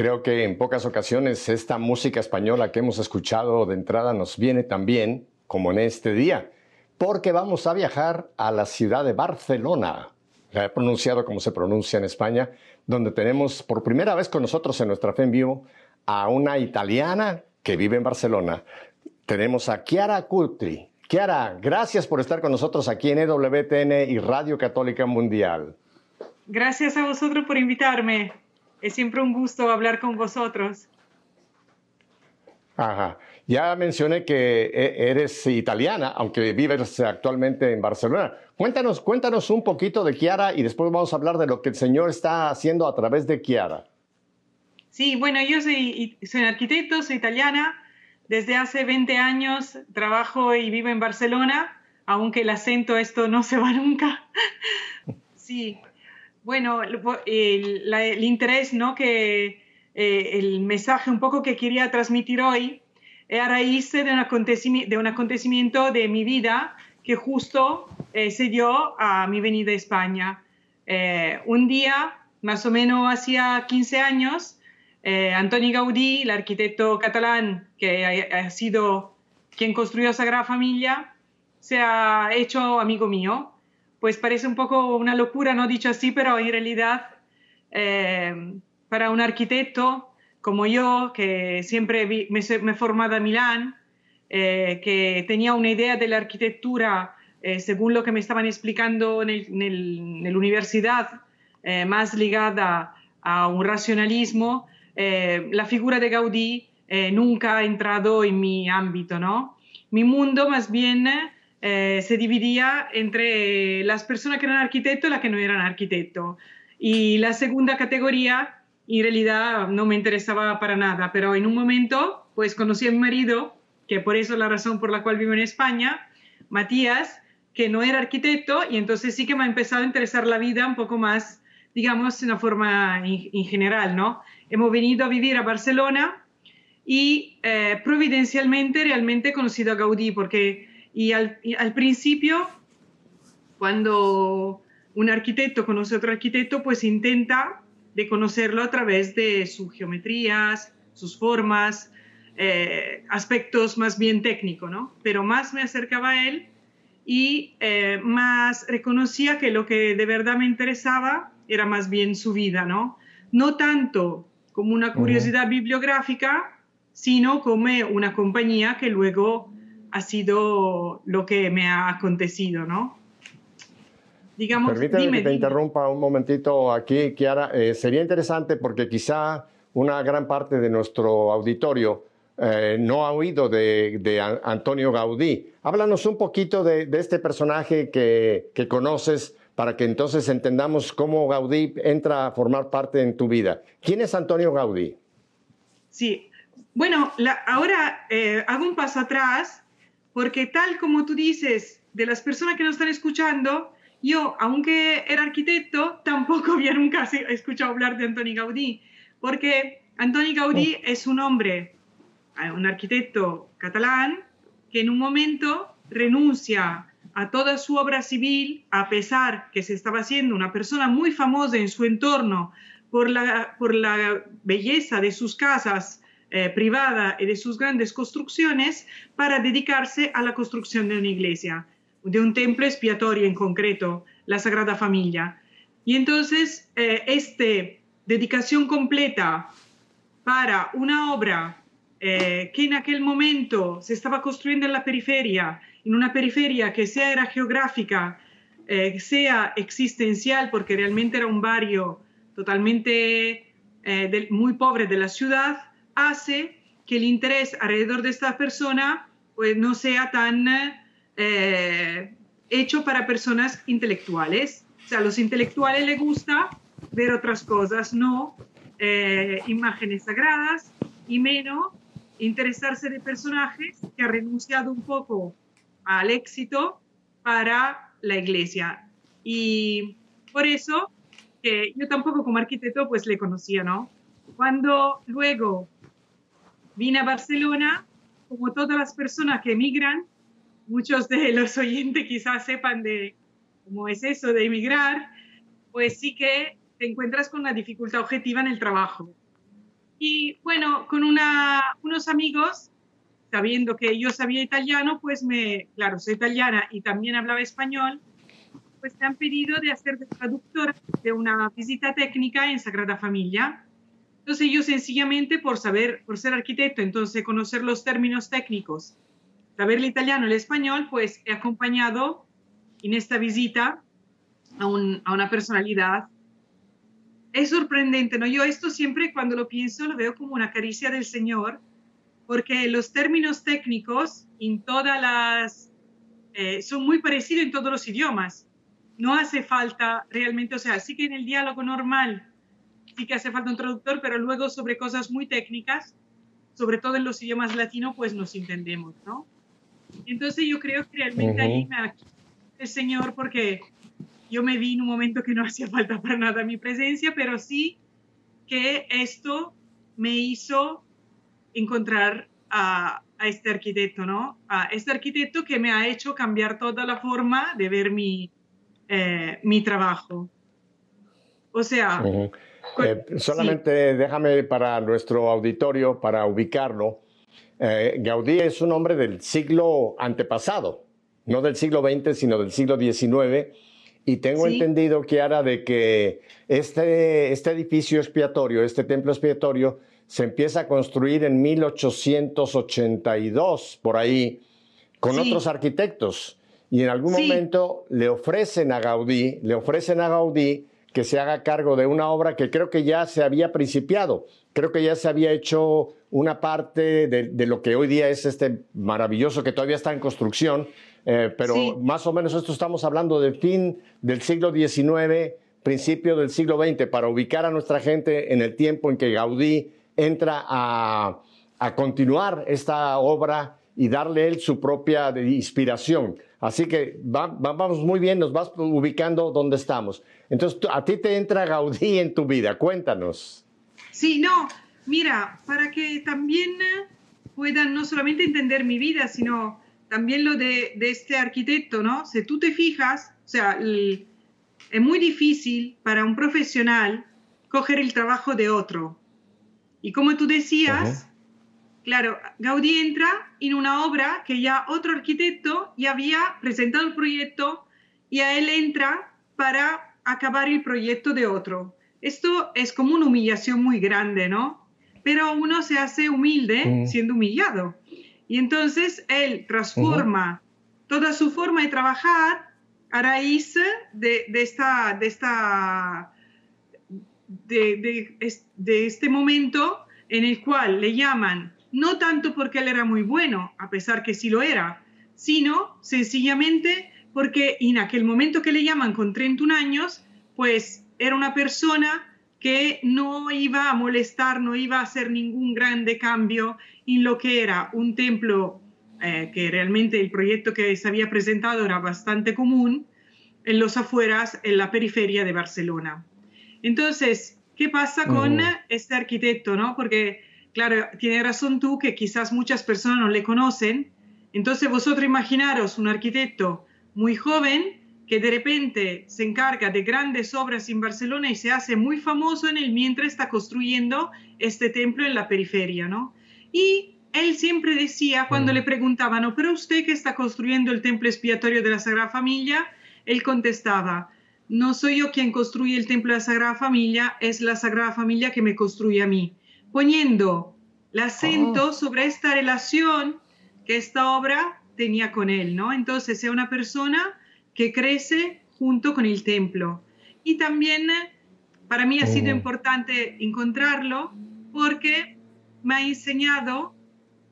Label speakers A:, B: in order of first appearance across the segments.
A: Creo que en pocas ocasiones esta música española que hemos escuchado de entrada nos viene tan bien como en este día, porque vamos a viajar a la ciudad de Barcelona. La he pronunciado como se pronuncia en España, donde tenemos por primera vez con nosotros en nuestra fe en vivo a una italiana que vive en Barcelona. Tenemos a Chiara Cultri. Chiara, gracias por estar con nosotros aquí en EWTN y Radio Católica Mundial.
B: Gracias a vosotros por invitarme. Es siempre un gusto hablar con vosotros.
A: Ajá. Ya mencioné que e, eres italiana, aunque vives actualmente en Barcelona. Cuéntanos, cuéntanos un poquito de Chiara y después vamos a hablar de lo que el Señor está haciendo a través de Chiara.
B: Sí, bueno, yo soy, soy arquitecto, soy italiana. Desde hace 20 años trabajo y vivo en Barcelona, aunque el acento esto no se va nunca. Sí, bueno, el, interés, ¿no? Que eh, el mensaje un poco que quería transmitir hoy es a raíz de un acontecimiento de, mi vida que justo eh, se dio a mi venida a España. Eh, un día, más o menos hacía 15 años, Antoni Gaudí, el arquitecto catalán que ha, sido quien construyó Sagrada Familia, se ha hecho amigo mío pues parece un poco una locura, no dicho así, pero en realidad eh, para un arquitecto como yo, que siempre me, he formado en Milán, eh, que tenía una idea de la arquitectura, eh, según lo que me estaban explicando en, la universidad, más ligada a un racionalismo, la figura de Gaudí nunca ha entrado en mi ámbito, ¿no? Mi mundo más bien eh, se dividía entre las personas que eran arquitectos y las que no eran arquitectos. Y la segunda categoría, en realidad, no me interesaba para nada, pero en un momento, pues conocí a mi marido, que por eso es la razón por la cual vivo en España, Matías, que no era arquitecto, y entonces sí que me ha empezado a interesar la vida un poco más, digamos, de una forma en, general, ¿no? Hemos venido a vivir a Barcelona y eh, providencialmente realmente he conocido a Gaudí, porque y al, principio, cuando un arquitecto conoce a otro arquitecto, pues intenta de conocerlo a través de sus geometrías, sus formas, eh, aspectos más bien técnicos, ¿no? Pero más me acercaba a él y eh, más reconocía que lo que de verdad me interesaba era más bien su vida, ¿no? No tanto como una curiosidad bibliográfica, sino como una compañía que luego ha sido lo que me ha acontecido, ¿no?
A: Digamos, Permíteme que te interrumpa un momentito aquí, Kiara. Eh, sería interesante porque quizá una gran parte de nuestro auditorio eh, no ha oído de, Antonio Gaudí. Háblanos un poquito de, este personaje que, conoces para que entonces entendamos cómo Gaudí entra a formar parte en tu vida. ¿Quién es Antonio Gaudí?
B: Sí, bueno, ahora eh, hago un paso atrás porque tal como tú dices, de las personas que nos están escuchando, yo, aunque era arquitecto, tampoco había nunca escuchado hablar de Antoni Gaudí, porque Antoni Gaudí oh. es un hombre, eh, un arquitecto catalán, que en un momento renuncia a toda su obra civil, a pesar que se estaba haciendo una persona muy famosa en su entorno por la, por la belleza de sus casas eh, privada y de sus grandes construcciones para dedicarse a la construcción de una iglesia, de un templo expiatorio en concreto, la Sagrada Familia. Y entonces, eh, esta dedicación completa para una obra eh, que en aquel momento se estaba construyendo en la periferia, en una periferia que sea geográfica, sea existencial, porque realmente era un barrio totalmente muy pobre de la ciudad, hace que el interés alrededor de esta persona pues, no sea tan eh, hecho para personas intelectuales. O sea, a los intelectuales les gusta ver otras cosas, no eh, imágenes sagradas y menos interesarse de personajes que han renunciado un poco al éxito para la iglesia. Y por eso que yo tampoco como arquitecto pues le conocía, ¿no? Cuando luego vine a Barcelona, como todas las personas que emigran, muchos de los oyentes quizás sepan de cómo es eso de emigrar, pues sí que te encuentras con una dificultad objetiva en el trabajo. Y bueno, con una, unos amigos, sabiendo que yo sabía italiano, pues me, claro, soy italiana y también hablaba español, pues me han pedido de hacer de traductor de una visita técnica en Sagrada Familia. Entonces yo sencillamente por saber, por ser arquitecto, entonces conocer los términos técnicos, saber el italiano, el español, pues he acompañado en esta visita a, un, a una personalidad es sorprendente, ¿no? Yo esto siempre cuando lo pienso lo veo como una caricia del Señor, porque los términos técnicos en todas las, eh, son muy parecidos en todos los idiomas. No hace falta realmente, o sea, sí que en el diálogo normal sí que hace falta un traductor, pero luego sobre cosas muy técnicas, sobre todo en los idiomas latinos, pues nos entendemos, ¿no? Entonces yo creo que realmente ahí me el Señor porque yo me vi en un momento que no hacía falta para nada mi presencia, pero sí que esto me hizo encontrar a, este arquitecto, ¿no? A este arquitecto que me ha hecho cambiar toda la forma de ver mi, eh, mi trabajo. O sea...
A: Eh, solamente déjame para nuestro auditorio, para ubicarlo, eh, Gaudí es un hombre del siglo antepasado, no del siglo XX, sino del siglo XIX y tengo entendido, Kiara, de que este, este edificio expiatorio, este templo expiatorio, se empieza a construir en 1882, por ahí, con otros arquitectos. Y en algún momento le ofrecen a Gaudí, le ofrecen a Gaudí que se haga cargo de una obra que creo que ya se había principiado, creo que ya se había hecho una parte de, de lo que hoy día es este maravilloso que todavía está en construcción, eh, pero más o menos esto estamos hablando del fin del siglo XIX, principio del siglo XX, para ubicar a nuestra gente en el tiempo en que Gaudí entra a, continuar esta obra y darle él su propia inspiración. Así que vamos muy bien, nos vas ubicando donde estamos. Entonces, a ti te entra Gaudí en tu vida, cuéntanos.
B: Sí, no, mira, para que también puedan no solamente entender mi vida, sino también lo de, este arquitecto, ¿no? Si tú te fijas, o sea, es muy difícil para un profesional coger el trabajo de otro. Y como tú decías, claro, Gaudí entra en una obra que ya otro arquitecto ya había presentado el proyecto y a él entra para acabar el proyecto de otro. Esto es como una humillación muy grande, ¿no? Pero uno se hace humilde siendo humillado. Y entonces él transforma toda su forma de trabajar a raíz de, esta, de, esta de, de, este momento en el cual le llaman, no tanto porque él era muy bueno, a pesar que sí lo era, sino sencillamente porque en aquel momento que le llaman con 31 años, pues era una persona que no iba a molestar, no iba a hacer ningún grande cambio en lo que era un templo eh, que realmente el proyecto que se había presentado era bastante común en los afueras, en la periferia de Barcelona. Entonces, ¿qué pasa con este arquitecto? No? Porque, claro, tiene razón tú que quizás muchas personas no le conocen. Entonces, vosotros imaginaros un arquitecto muy joven que de repente se encarga de grandes obras en Barcelona y se hace muy famoso en el mientras está construyendo este templo en la periferia, ¿no? Y él siempre decía, cuando mm. le preguntaban, ¿no? pero usted que está construyendo el templo expiatorio de la Sagrada Familia, él contestaba, no soy yo quien construye el templo de la Sagrada Familia, es la Sagrada Familia que me construye a mí, poniendo el acento oh. sobre esta relación que esta obra tenía con él, ¿no? Entonces, es una persona que crece junto con el templo. Y también para mí ha sido oh. importante encontrarlo porque me ha enseñado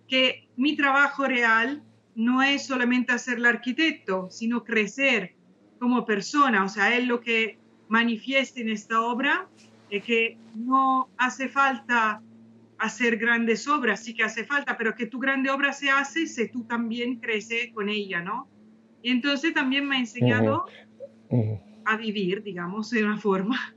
B: que mi trabajo real no es solamente hacer el arquitecto, sino crecer como persona. O sea, él lo que manifiesta en esta obra es que no hace falta hacer grandes obras, sí que hace falta, pero que tu grande obra se hace si tú también creces con ella, ¿no? Y entonces también me ha enseñado a vivir, digamos, de una forma.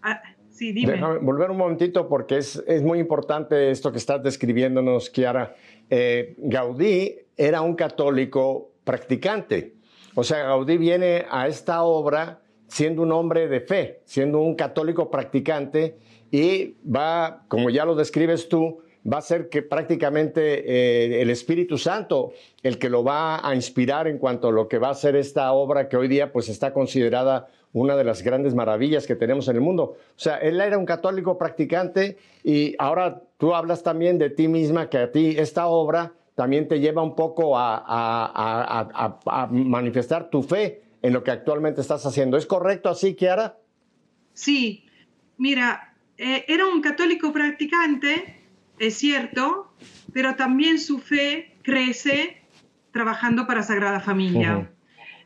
A: Ah, sí, dime. Déjame volver un momentito porque es, es, muy importante esto que estás describiéndonos, Kiara. Eh, Gaudí era un católico practicante. O sea, Gaudí viene a esta obra siendo un hombre de fe, siendo un católico practicante y va, como ya lo describes tú, va a ser que prácticamente eh, el Espíritu Santo el que lo va a inspirar en cuanto a lo que va a ser esta obra que hoy día pues está considerada una de las grandes maravillas que tenemos en el mundo. O sea, él era un católico practicante y ahora tú hablas también de ti misma, que a ti esta obra también te lleva un poco a, manifestar tu fe en lo que actualmente estás haciendo. ¿Es correcto así, Kiara?
B: Sí, mira, eh, era un católico practicante es cierto, pero también su fe crece trabajando para Sagrada Familia.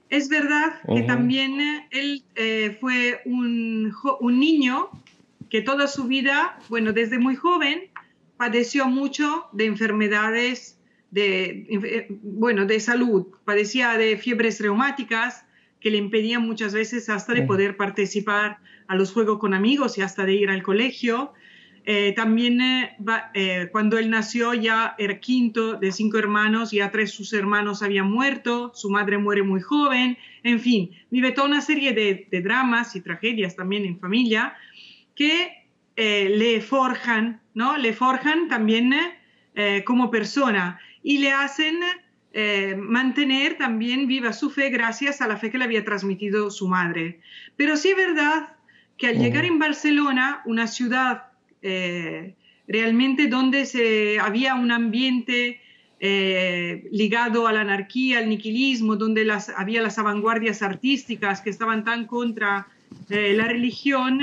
B: Es verdad que también él eh, fue un, niño que toda su vida, bueno, desde muy joven, padeció mucho de enfermedades de, eh, bueno, de salud. Padecía de fiebres reumáticas que le impedían muchas veces hasta de poder participar a los juegos con amigos y hasta de ir al colegio. Eh, también eh, eh, cuando él nació ya era quinto de cinco hermanos, ya tres de sus hermanos habían muerto, su madre muere muy joven, en fin, vive toda una serie de, dramas y tragedias también en familia que le forjan, ¿no? Le forjan también como persona y le hacen mantener también viva su fe gracias a la fe que le había transmitido su madre. Pero sí es verdad que al llegar en Barcelona, una ciudad eh, realmente donde se, había un ambiente eh, ligado a la anarquía, al niquilismo, donde las, había las vanguardias artísticas que estaban tan contra eh, la religión,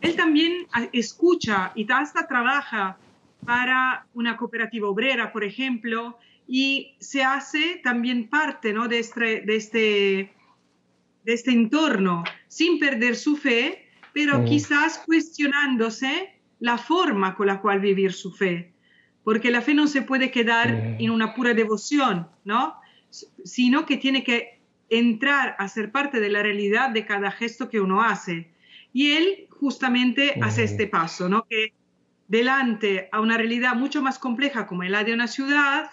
B: él también escucha y hasta trabaja para una cooperativa obrera, por ejemplo, y se hace también parte ¿no? de, este, de, este, de este entorno, sin perder su fe, pero quizás cuestionándose la forma con la cual vivir su fe, porque la fe no se puede quedar en una pura devoción, ¿no? Sino que tiene que entrar a ser parte de la realidad de cada gesto que uno hace. Y él justamente hace este paso, ¿no? Que delante a una realidad mucho más compleja como la de una ciudad,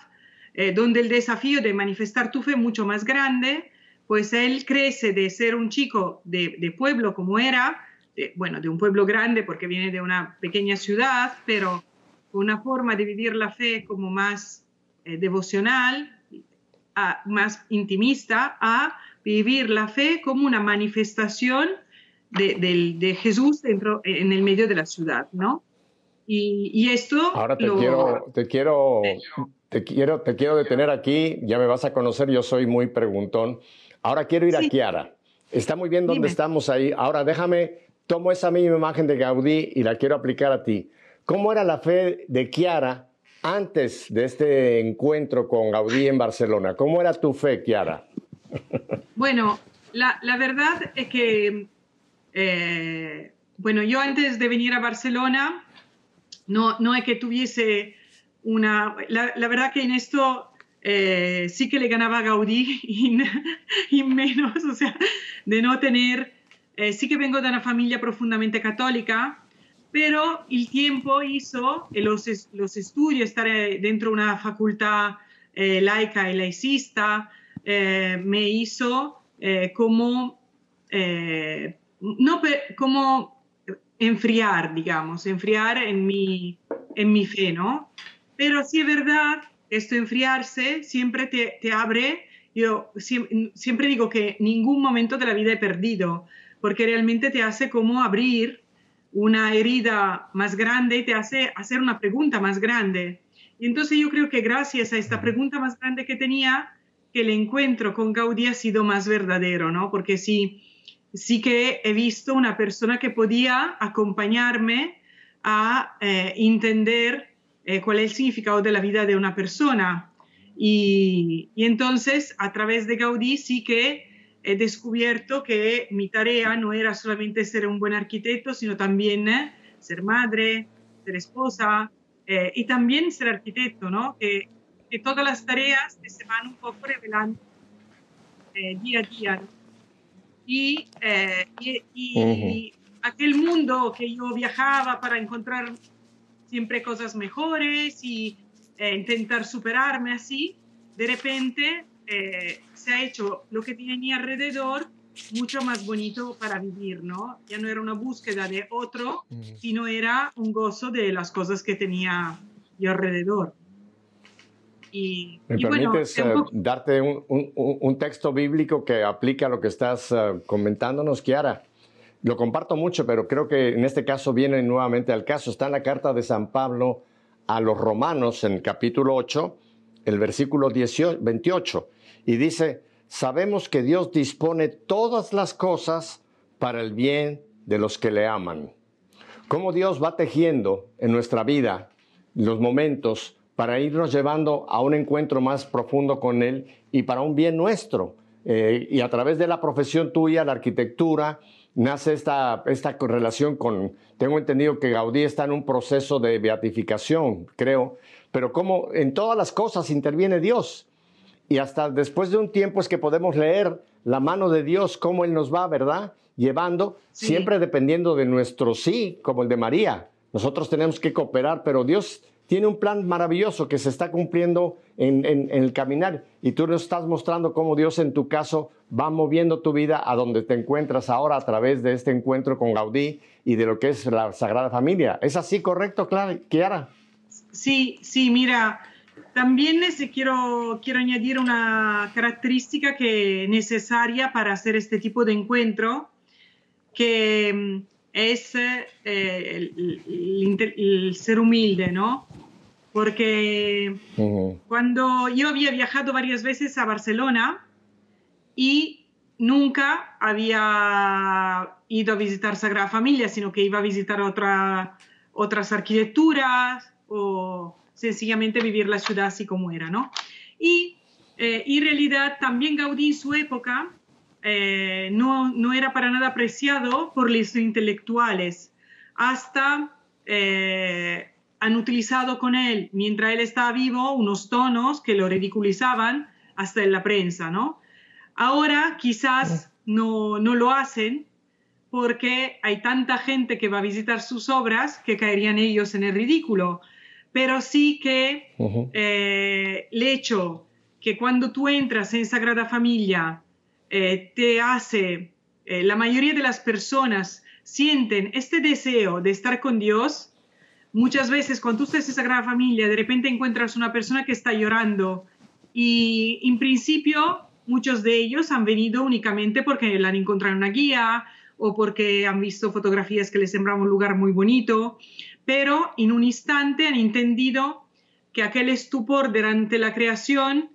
B: eh, donde el desafío de manifestar tu fe es mucho más grande, pues él crece de ser un chico de, de pueblo como era, bueno, de un pueblo grande porque viene de una pequeña ciudad, pero una forma de vivir la fe como más eh, devocional, más intimista, a vivir la fe como una manifestación de, Jesús dentro, en el medio de la ciudad, ¿no? Y, esto...
A: Ahora te, quiero, te, quiero, te, quiero, te quiero detener aquí, ya me vas a conocer, yo soy muy preguntón. Ahora quiero ir a Kiara. Está muy bien donde estamos ahí. Ahora déjame tomo esa misma imagen de Gaudí y la quiero aplicar a ti. ¿Cómo era la fe de Kiara antes de este encuentro con Gaudí en Barcelona? ¿Cómo era tu fe, Kiara?
B: Bueno, la, verdad es que, eh, bueno, yo antes de venir a Barcelona, no, no es que tuviese una... La, verdad que en esto eh, sí que le ganaba a Gaudí y, menos, o sea, de no tener eh, sí que vengo de una familia profundamente católica, pero el tiempo hizo, eh, los, los estudios, estar eh, dentro de una facultad laica y laicista, me hizo como, no, como enfriar, digamos, enfriar en mi, en mi fe, ¿no? Pero sí es verdad, esto enfriarse siempre te, te abre, yo siempre, digo que ningún momento de la vida he perdido, porque realmente te hace como abrir una herida más grande y te hace hacer una pregunta más grande. Y entonces yo creo que gracias a esta pregunta más grande que tenía, que el encuentro con Gaudí ha sido más verdadero, ¿no? Porque sí, sí que he visto una persona que podía acompañarme a eh, entender eh, cuál es el significado de la vida de una persona. Y, y entonces, a través de Gaudí sí que he descubierto que mi tarea no era solamente ser un buen arquitecto, sino también eh, ser madre, ser esposa eh, y también ser arquitecto, ¿no? Que, que, todas las tareas se van un poco revelando eh, día a día. Y, y, aquel mundo que yo viajaba para encontrar siempre cosas mejores y intentar superarme así, de repente se ha hecho lo que tenía alrededor mucho más bonito para vivir, ¿no? Ya no era una búsqueda de otro, sino era un gozo de las cosas que tenía yo alrededor.
A: Y, ¿Me permites eh, darte un, texto bíblico que aplica a lo que estás uh, comentándonos, Kiara? Lo comparto mucho, pero creo que en este caso viene nuevamente al caso. Está en la carta de San Pablo a los romanos en el capítulo 8, el versículo 18, 28, y dice, sabemos que Dios dispone todas las cosas para el bien de los que le aman. Cómo Dios va tejiendo en nuestra vida los momentos para irnos llevando a un encuentro más profundo con Él y para un bien nuestro. Eh, y a través de la profesión tuya, la arquitectura, nace esta, esta relación con, tengo entendido que Gaudí está en un proceso de beatificación, creo, pero como en todas las cosas interviene Dios. Y hasta después de un tiempo es que podemos leer la mano de Dios, cómo Él nos va, ¿verdad? Llevando, siempre dependiendo de nuestro sí, como el de María. Nosotros tenemos que cooperar, pero Dios tiene un plan maravilloso que se está cumpliendo en, el caminar y tú nos estás mostrando cómo Dios en tu caso va moviendo tu vida a donde te encuentras ahora a través de este encuentro con Gaudí y de lo que es la Sagrada Familia. ¿Es así correcto, Kiara?
B: Sí, sí, mira, también quiero, quiero añadir una característica que es necesaria para hacer este tipo de encuentro, que mm, es eh, el, ser humilde, ¿no? Porque cuando yo había viajado varias veces a Barcelona y nunca había ido a visitar Sagrada Familia, sino que iba a visitar otra, otras arquitecturas o sencillamente vivir la ciudad así como era, ¿no? Y eh, en realidad también Gaudí en su época eh, no, no, era para nada apreciado por los intelectuales, hasta eh, han utilizado con él, mientras él estaba vivo, unos tonos que lo ridiculizaban hasta en la prensa, ¿no? Ahora quizás no, no lo hacen porque hay tanta gente que va a visitar sus obras que caerían ellos en el ridículo. Pero sí que eh, el hecho que cuando tú entras en Sagrada Familia eh, te hace, eh, la mayoría de las personas sienten este deseo de estar con Dios. Muchas veces cuando tú estás en Sagrada Familia, de repente encuentras una persona que está llorando y en principio muchos de ellos han venido únicamente porque la han encontrado en una guía o porque han visto fotografías que les sembraban un lugar muy bonito, pero en un instante han entendido que aquel estupor durante la creación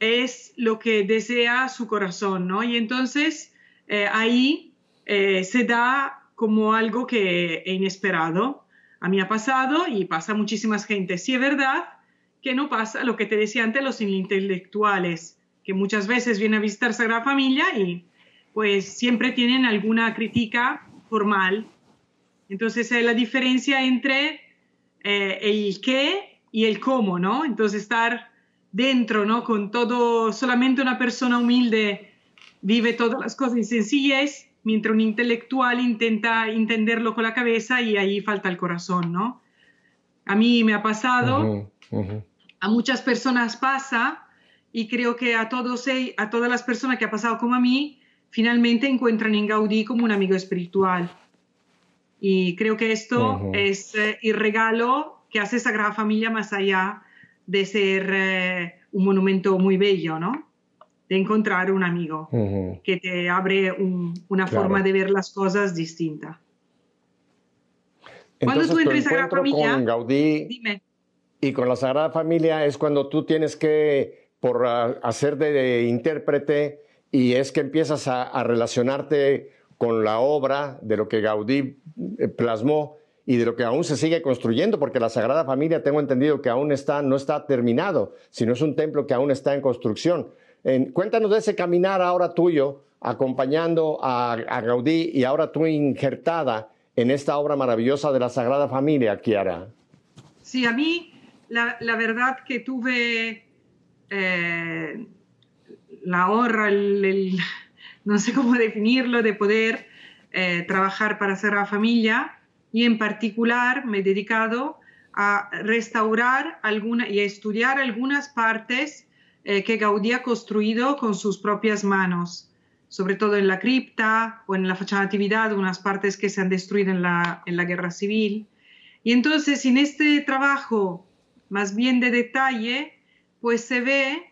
B: es lo que desea su corazón, ¿no? Y entonces eh, ahí eh, se da como algo que es inesperado. A mí ha pasado y pasa a muchísimas gente. Sí es verdad que no pasa lo que te decía antes los intelectuales, que muchas veces vienen a visitar Sagrada Familia y pues siempre tienen alguna crítica formal. Entonces es la diferencia entre eh, el qué y el cómo, ¿no? Entonces estar dentro, ¿no? Con todo, solamente una persona humilde vive todas las cosas en sencillez, mientras un intelectual intenta entenderlo con la cabeza y ahí falta el corazón, ¿no? A mí me ha pasado, a muchas personas pasa y creo que a, todos, a todas las personas que ha pasado como a mí, finalmente encuentran en Gaudí como un amigo espiritual. Y creo que esto es eh, el regalo que hace Sagrada Familia más allá de ser eh, un monumento muy bello, ¿no? De encontrar un amigo que te abre una forma de ver las cosas distinta.
A: cuando tú entras a Sagrada Familia, con Gaudí dime. y con la Sagrada Familia es cuando tú tienes que, por uh, hacer de, intérprete, y es que empiezas a, a relacionarte con la obra de lo que Gaudí eh, plasmó y de lo que aún se sigue construyendo, porque la Sagrada Familia tengo entendido que aún está, no está terminado, sino es un templo que aún está en construcción. Cuéntanos de ese caminar ahora tuyo, acompañando a, Gaudí y ahora tú injertada en esta obra maravillosa de la Sagrada Familia, Kiara.
B: Sí, a mí la, verdad que tuve eh, la honra, no sé cómo definirlo, de poder eh, trabajar para Sagrada Familia y en particular me he dedicado a restaurar alguna, y a estudiar algunas partes eh, que Gaudí ha construido con sus propias manos. sobre todo en la cripta o en la fachada natividad, unas partes que se han destruido en la, en la guerra civil. Y entonces en este trabajo más bien de detalle, pues se ve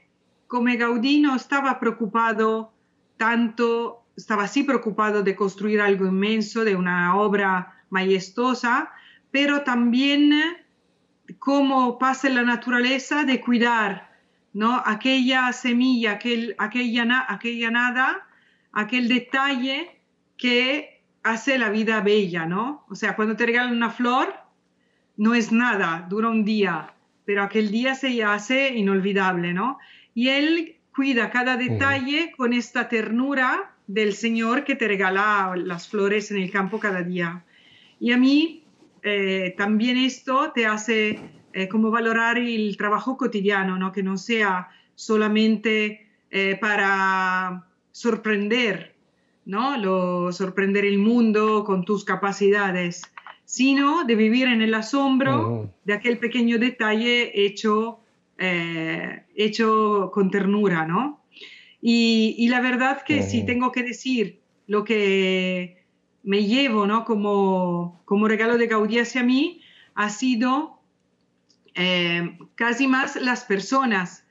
B: como Gaudí no estaba preocupado tanto, estaba así preocupado de construir algo inmenso, de una obra majestuosa, pero también cómo pasa en la naturaleza de cuidar ¿no? aquella semilla, aquel, aquella, aquella nada aquel detalle que hace la vida bella, ¿no? O sea, cuando te regalan una flor, no es nada, dura un día, pero aquel día se hace inolvidable, ¿no? Y él cuida cada detalle con esta ternura del Señor que te regala las flores en el campo cada día. Y a mí eh, también esto te hace eh, como valorar el trabajo cotidiano, ¿no? Que no sea solamente eh, para sorprender, ¿no? Lo, sorprender el mundo con tus capacidades, sino de vivir en el asombro de aquel pequeño detalle hecho, eh, hecho con ternura, ¿no? Y, la verdad que si tengo que decir lo que me llevo, ¿no? Como, como regalo de Gaudí hacia mí, ha sido eh, casi más las personas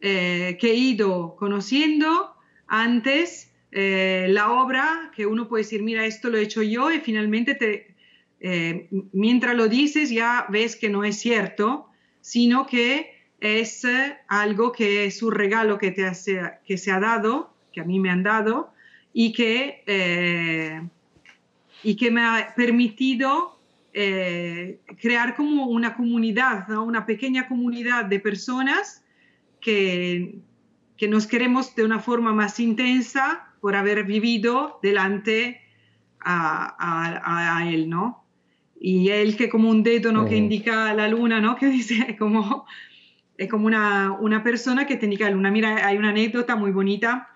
B: eh, que he ido conociendo antes eh, la obra que uno puede decir, mira, esto lo he hecho yo y finalmente te, eh, mientras lo dices ya ves que no es cierto, sino que es eh, algo que es un regalo que, te que se ha dado, que a mí me han dado y que, y que me ha permitido crear como una comunidad, una pequeña comunidad de personas que que nos queremos de una forma más intensa por haber vivido delante a, él, ¿no? Y él que como un dedo, ¿no? Que indica la luna, ¿no? Que dice como, es como una, una persona que te indica la luna. Mira, hay una anécdota muy bonita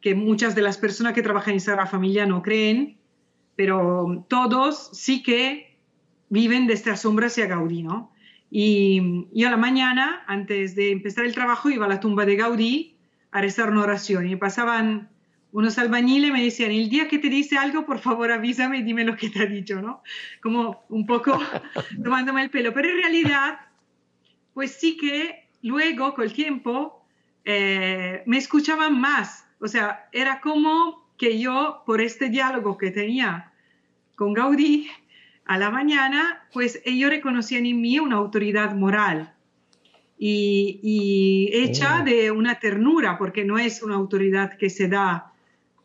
B: que muchas de las personas que trabajan en Sagrada Familia no creen, pero todos sí que viven de esta sombra hacia Gaudí, ¿no? Y, y, a la mañana, antes de empezar el trabajo, iba a la tumba de Gaudí a rezar una oración y pasaban unos albañiles y me decían, el día que te dice algo, por favor avísame y dime lo que te ha dicho, ¿no? Como un poco tomándome el pelo. Pero en realidad, pues sí que luego, con el tiempo, eh, me escuchaban más. O sea, era como que yo, por este diálogo que tenía con Gaudí a la mañana, pues ellos reconocían en mí una autoridad moral y, hecha oh. de una ternura, porque no es una autoridad que se da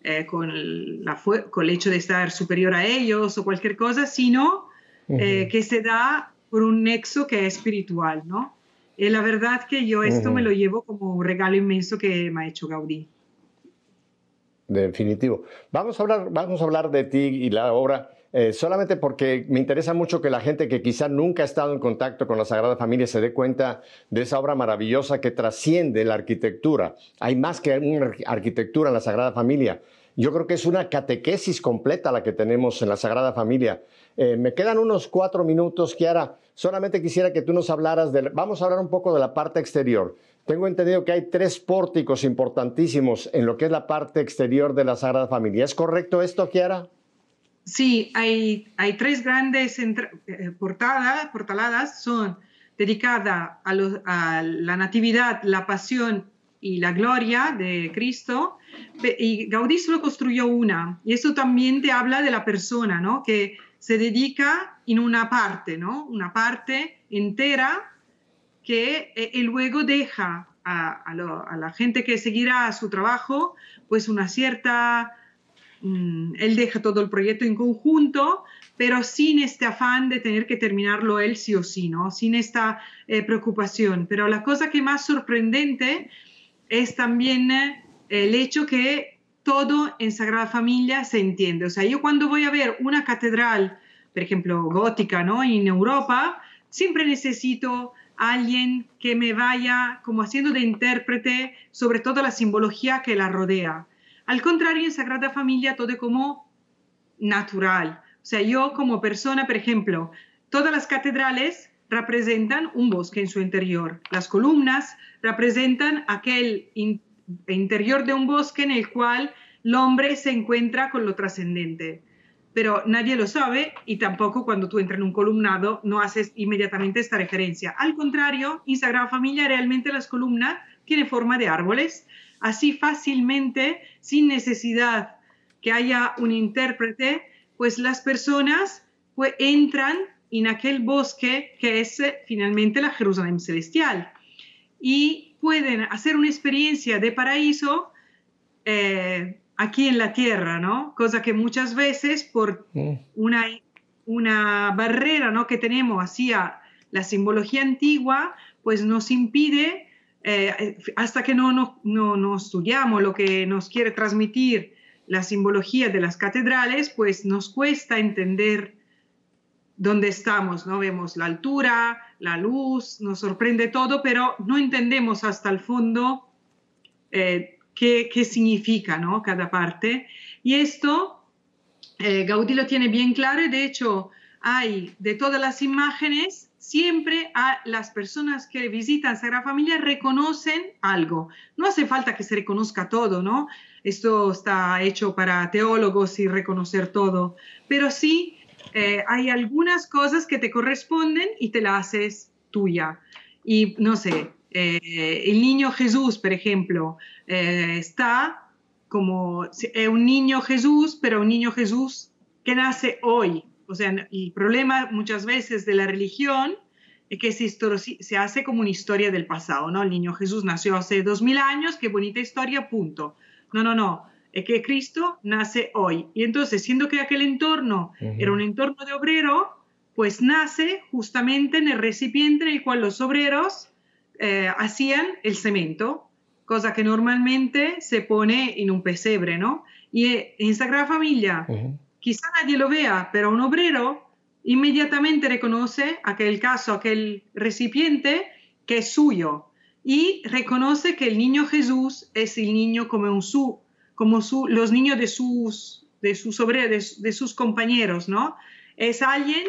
B: eh, con, la, con, el hecho de estar superior a ellos o cualquier cosa, sino eh, que se da por un nexo que es espiritual, ¿no? Y la verdad que yo esto me lo llevo como un regalo inmenso que me ha hecho Gaudí.
A: Definitivo. Vamos a hablar, vamos a hablar de ti y la obra eh, solamente porque me interesa mucho que la gente que quizá nunca ha estado en contacto con la Sagrada Familia se dé cuenta de esa obra maravillosa que trasciende la arquitectura. Hay más que una arquitectura en la Sagrada Familia. Yo creo que es una catequesis completa la que tenemos en la Sagrada Familia. Eh, me quedan unos cuatro minutos, Kiara. Solamente quisiera que tú nos hablaras de... Vamos a hablar un poco de la parte exterior. Tengo entendido que hay tres pórticos importantísimos en lo que es la parte exterior de la Sagrada Familia. ¿Es correcto esto, Kiara?
B: Sí, hay, hay tres grandes eh, portadas, portaladas, son dedicadas a, la Natividad, la Pasión y la Gloria de Cristo, y Gaudí solo construyó una, y eso también te habla de la persona, ¿no? Que se dedica en una parte, ¿no? Una parte entera que eh, luego deja a la gente que seguirá su trabajo, pues una cierta Mm, él deja todo el proyecto en conjunto, pero sin este afán de tener que terminarlo él sí o sí, ¿no? Sin esta eh, preocupación. Pero la cosa que más sorprendente es también eh, el hecho que todo en Sagrada Familia se entiende. O sea, yo cuando voy a ver una catedral, por ejemplo, gótica, ¿no? En Europa, siempre necesito alguien que me vaya como haciendo de intérprete sobre toda la simbología que la rodea. Al contrario, en Sagrada Familia todo es como natural. O sea, yo como persona, por ejemplo, todas las catedrales representan un bosque en su interior. Las columnas representan aquel interior de un bosque en el cual el hombre se encuentra con lo trascendente. Pero nadie lo sabe y tampoco cuando tú entras en un columnado no haces inmediatamente esta referencia. Al contrario, en Sagrada Familia realmente las columnas tienen forma de árboles. Así fácilmente, sin necesidad que haya un intérprete, pues las personas pues, entran en aquel bosque que es eh, finalmente la Jerusalén celestial y pueden hacer una experiencia de paraíso eh, aquí en la tierra, ¿no? Cosa que muchas veces por mm. una, una barrera ¿no? que tenemos hacia la simbología antigua, pues nos impide, eh, hasta que no, no, no, no estudiamos lo que nos quiere transmitir la simbología de las catedrales, pues nos cuesta entender dónde estamos, ¿no? Vemos la altura, la luz, nos sorprende todo, pero no entendemos hasta el fondo eh, qué, qué, significa, ¿no? Cada parte. Y esto, eh, Gaudí lo tiene bien claro de hecho hay de todas las imágenes, siempre a las personas que visitan Sagrada Familia reconocen algo. No hace falta que se reconozca todo, ¿no? Esto está hecho para teólogos y reconocer todo, pero sí eh, hay algunas cosas que te corresponden y te las haces tuya. Y no sé, eh, el niño Jesús, por ejemplo, eh, está como un niño Jesús, pero un niño Jesús que nace hoy. O sea, el problema muchas veces de la religión es que se, se hace como una historia del pasado, ¿no? El niño Jesús nació hace dos mil años, qué bonita historia, punto. No, no, no es que Cristo nace hoy. Y entonces, siendo que aquel entorno era un entorno de obrero, pues nace justamente en el recipiente en el cual los obreros eh, hacían el cemento, cosa que normalmente se pone en un pesebre, ¿no? Y en Sagrada Familia, quizá nadie lo vea, pero un obrero inmediatamente reconoce aquel caso, aquel recipiente que es suyo y reconoce que el niño Jesús es el niño como un su como los niños de sus, de sus obreros, de, sus compañeros, ¿no? Es alguien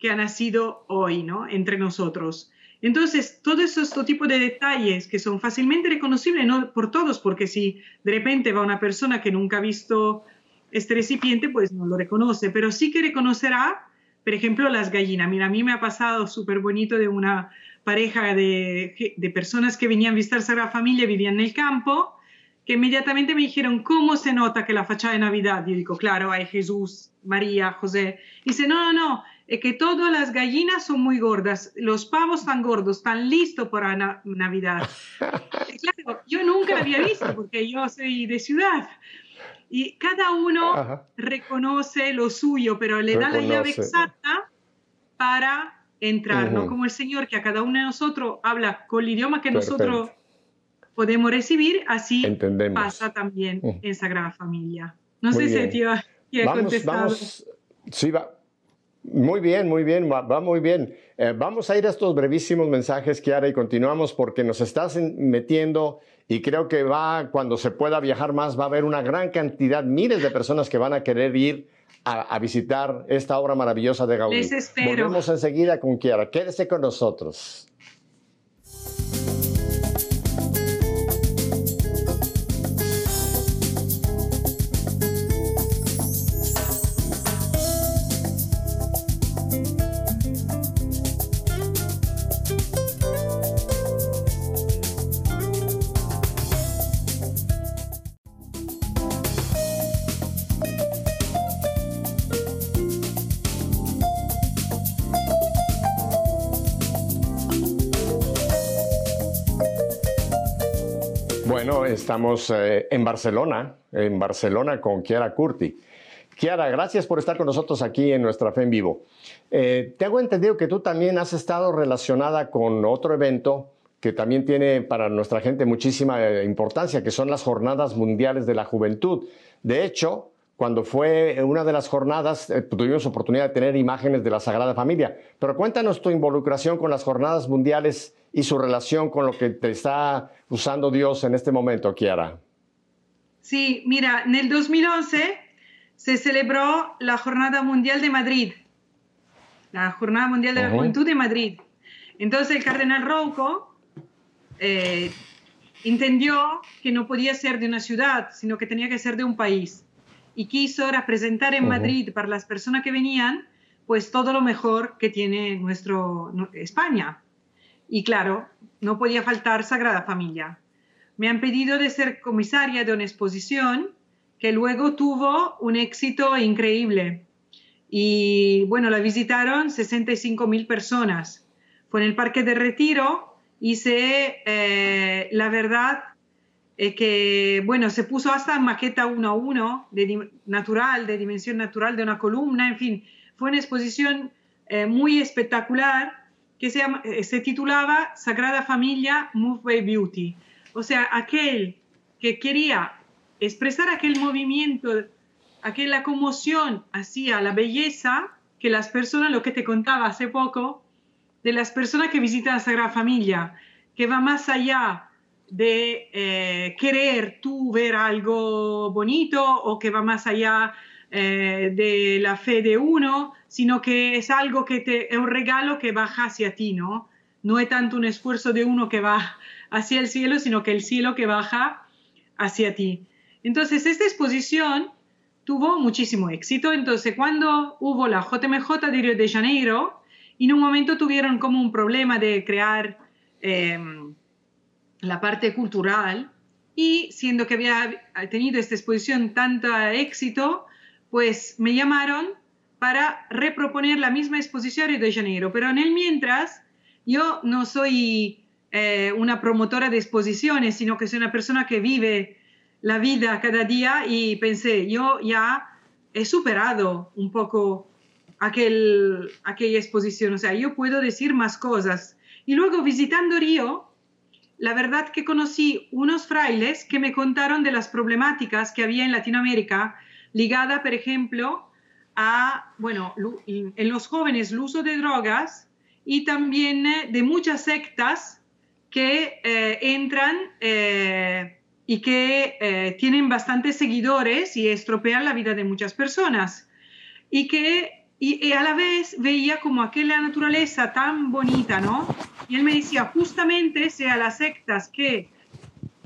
B: que ha nacido hoy, ¿no? Entre nosotros. Entonces, todo este tipo de detalles que son fácilmente reconocibles, no por todos, porque si de repente va una persona que nunca ha visto este recipiente, pues no lo reconoce, pero sí que reconocerá, por ejemplo, las gallinas. Mira, a mí me ha pasado súper bonito de una pareja de, de personas que venían a visitar a la familia, vivían en el campo, que inmediatamente me dijeron, ¿cómo se nota que la fachada de Navidad? Yo digo, claro, hay Jesús, María, José. Y dice, no, no, no, es que todas las gallinas son muy gordas, los pavos están gordos, están listos para Navidad. claro, yo nunca la había visto porque yo soy de ciudad. Y cada uno reconoce lo suyo, pero le da la llave exacta para entrar, ¿no? Como el Señor que a cada uno de nosotros habla con el idioma que nosotros podemos recibir, así pasa también mm. en Sagrada Familia. No sé si te a contestar.
A: sí, va. Muy bien, muy bien, va, muy bien. Eh, vamos a ir a estos brevísimos mensajes, Kiara, y continuamos porque nos estás metiendo y creo que va, cuando se pueda viajar más, va a haber una gran cantidad, miles de personas que van a querer ir a, a visitar esta obra maravillosa de Gaudí.
B: Les espero.
A: Volvemos enseguida con Kiara. Quédese con nosotros. Estamos eh, en Barcelona, en Barcelona con Chiara Curti. Chiara, gracias por estar con nosotros aquí en nuestra Fe en Vivo. Eh, te hago entendido que tú también has estado relacionada con otro evento que también tiene para nuestra gente muchísima eh, importancia, que son las Jornadas Mundiales de la Juventud. De hecho, cuando fue una de las jornadas, tuvimos oportunidad de tener imágenes de la Sagrada Familia. Pero cuéntanos tu involucración con las Jornadas Mundiales y su relación con lo que te está usando Dios en este momento, Kiara.
B: Sí, mira, en el 2011 se celebró la Jornada Mundial de Madrid, la Jornada Mundial de la Juventud de Madrid. Entonces el cardenal Rouco, eh, entendió que no podía ser de una ciudad, sino que tenía que ser de un país. Y quiso representar en Madrid para las personas que venían, pues todo lo mejor que tiene nuestro España. Y claro, no podía faltar Sagrada Familia. Me han pedido de ser comisaria de una exposición que luego tuvo un éxito increíble. Y bueno, la visitaron 65 mil personas. Fue en el Parque de Retiro hice, eh, la verdad, eh, que, bueno, se puso hasta maqueta uno a uno, de, natural, de dimensión natural de una columna, en fin, fue una exposición eh, muy espectacular que se, se titulaba Sagrada Familia Move by Beauty. O sea, aquel que quería expresar aquel movimiento, aquella conmoción hacia la belleza que las personas, lo que te contaba hace poco, de las personas que visitan la Sagrada Familia, que va más allá de eh, querer tú ver algo bonito o que va más allá eh, de la fe de uno, sino que es algo que te, es un regalo que baja hacia ti, ¿no? No es tanto un esfuerzo de uno que va hacia el cielo, sino que el cielo que baja hacia ti. Entonces, esta exposición tuvo muchísimo éxito. Entonces, cuando hubo la JMJ de Río de Janeiro, en un momento tuvieron como un problema de crear em, la parte cultural y siendo que había tenido esta exposición tanto éxito, pues me llamaron para reproponer la misma exposición Río de Janeiro. Pero en el mientras, yo no soy eh, una promotora de exposiciones, sino que soy una persona que vive la vida cada día y pensé, yo ya he superado un poco aquel, aquella exposición, o sea, yo puedo decir más cosas. Y luego visitando Río, la verdad que conocí unos frailes que me contaron de las problemáticas que había en Latinoamérica, ligada, por ejemplo, a, bueno, en los jóvenes el uso de drogas y también eh, de muchas sectas que eh, entran eh, y que tienen bastantes seguidores y estropean la vida de muchas personas. Y que y, a la vez veía como aquella naturaleza tan bonita, ¿no? Y él me decía, justamente sea las sectas que,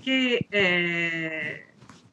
B: que, eh,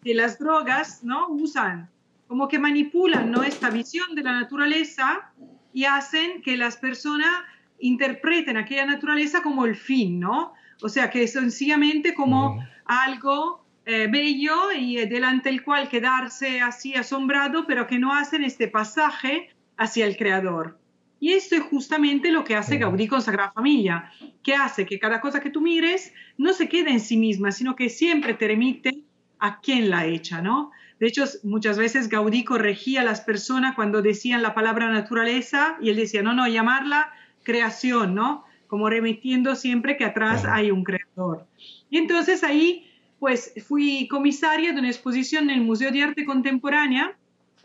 B: que las drogas, ¿no? Usan, como que manipulan, ¿no? Esta visión de la naturaleza y hacen que las personas interpreten aquella naturaleza como el fin, ¿no? O sea, que es sencillamente como algo eh, bello y delante del cual quedarse así asombrado, pero que no hacen este pasaje hacia el creador. Y esto es justamente lo que hace Gaudí con Sagrada Familia, que hace que cada cosa que tú mires no se quede en sí misma, sino que siempre te remite a quien la echa, ¿no? De hecho, muchas veces Gaudí corregía a las personas cuando decían la palabra naturaleza y él decía, no, no, llamarla creación, ¿no? Como remitiendo siempre que atrás hay un creador. Y entonces ahí, pues fui comisaria de una exposición en el Museo de Arte Contemporánea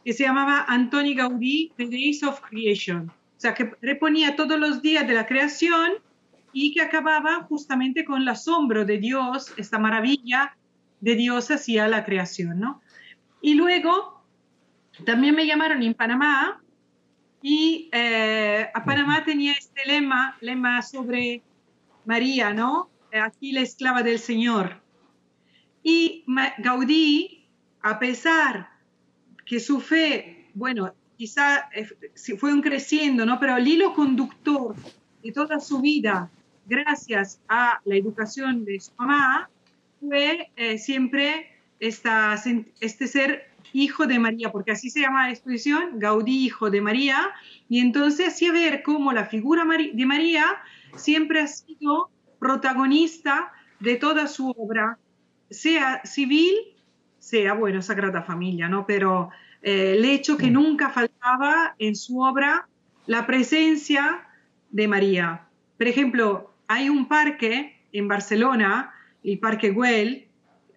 B: que se llamaba Antoni Gaudí, The Days of Creation. O sea, que reponía todos los días de la creación y que acababa justamente con el asombro de Dios, esta maravilla de Dios hacia la creación, ¿no? Y luego también me llamaron en Panamá y eh, a Panamá tenía este lema, lema sobre María, ¿no? Aquí la esclava del Señor. Y Gaudí, a pesar que su fe, bueno, quizá eh, fue un creciendo, ¿no? Pero el hilo conductor de toda su vida, gracias a la educación de su mamá, fue eh, siempre esta, este ser hijo de María, porque así se llama la exposición, Gaudí, hijo de María, y entonces hacía ver cómo la figura de María siempre ha sido protagonista de toda su obra, sea civil sea, bueno, Sagrada Familia, ¿no? Pero eh, el hecho que nunca faltaba en su obra la presencia de María. Por ejemplo, hay un parque en Barcelona, el Parque Güell.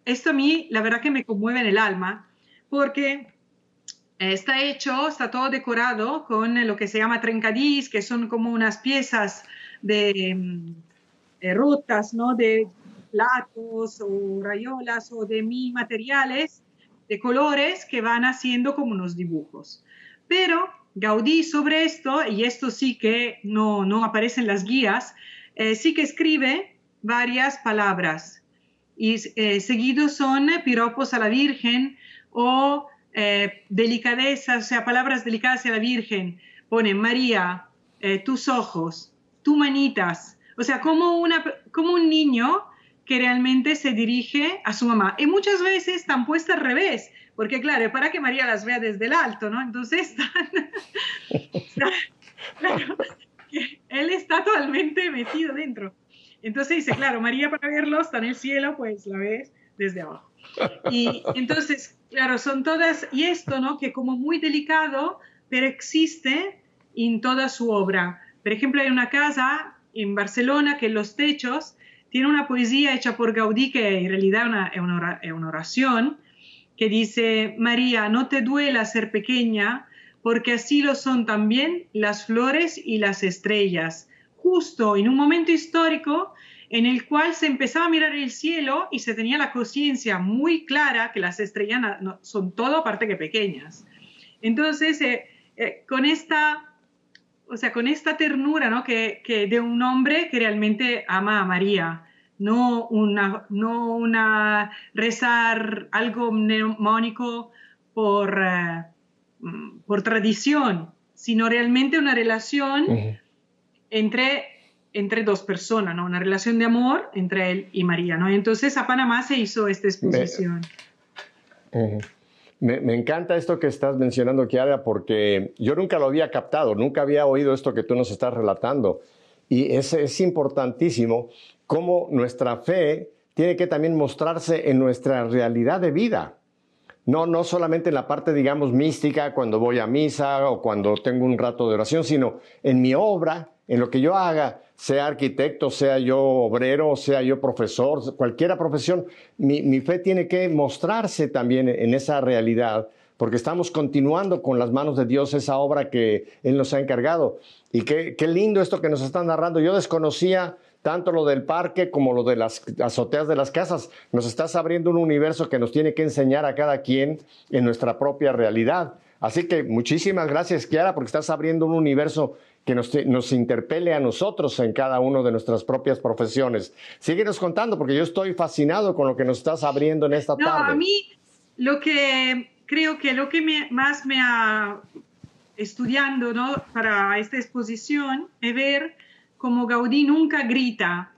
B: Esto a mí, la verdad que me conmueve en el alma, porque está hecho, está todo decorado con lo que se llama trencadís, que son como unas piezas de, mm, de rotas, ¿no? De platos o rayolas o de mil materiales de colores que van haciendo como unos dibujos. Pero Gaudí sobre esto, y esto sí que no, no aparece en las guías, eh, sí que escribe varias palabras. y eh, seguidos son piropos a la Virgen o eh, delicadezas, o sea, palabras delicadas hacia la Virgen. Pone María, tus ojos, tus manitas, o sea, como, una, como un niño que realmente se dirige a su mamá. Y muchas veces están puestas al revés, porque claro, para que María las vea desde el alto, ¿no? Entonces están... claro, él está totalmente metido dentro. Entonces dice, claro, María para verlo está en el cielo, pues la ves desde abajo. Y entonces, claro, son todas, y esto, ¿no? Que como muy delicado, pero existe en toda su obra. Por ejemplo, hay una casa en Barcelona que los techos tiene una poesía hecha por Gaudí que en realidad es una, una oración que dice, María, no te duela ser pequeña, porque así lo son también las flores y las estrellas, justo en un momento histórico en el cual se empezaba a mirar el cielo y se tenía la conciencia muy clara que las estrellas son todo aparte que pequeñas. Entonces, eh, eh, con esta, o sea, con esta ternura, ¿no? Que, de un hombre que realmente ama a María, no una, no una rezar algo mnemónico por, eh, por tradición, sino realmente una relación entre entre dos personas, ¿no? Una relación de amor entre él y María, ¿no? entonces a Panamá se hizo esta exposición.
A: Me, encanta esto que estás mencionando, Kiara, porque yo nunca lo había captado, nunca había oído esto que tú nos estás relatando. Y es, es importantísimo cómo nuestra fe tiene que también mostrarse en nuestra realidad de vida. No, no solamente en la parte, digamos, mística, cuando voy a misa o cuando tengo un rato de oración, sino en mi obra, en lo que yo haga, sea arquitecto, sea yo obrero, sea yo profesor, cualquiera profesión, mi, fe tiene que mostrarse también en esa realidad, porque estamos continuando con las manos de Dios esa obra que Él nos ha encargado. Y qué, qué lindo esto que nos están narrando. Yo desconocía tanto lo del parque como lo de las azoteas de las casas. Nos estás abriendo un universo que nos tiene que enseñar a cada quien en nuestra propia realidad. Así que muchísimas gracias, Kiara, porque estás abriendo un universo que nos, interpele a nosotros en cada una de nuestras propias profesiones. Síguenos contando, porque yo estoy fascinado con lo que nos estás abriendo en esta tarde.
B: A mí, lo que creo que lo que más me ha estudiando ¿no? para esta exposición es ver cómo Gaudí nunca grita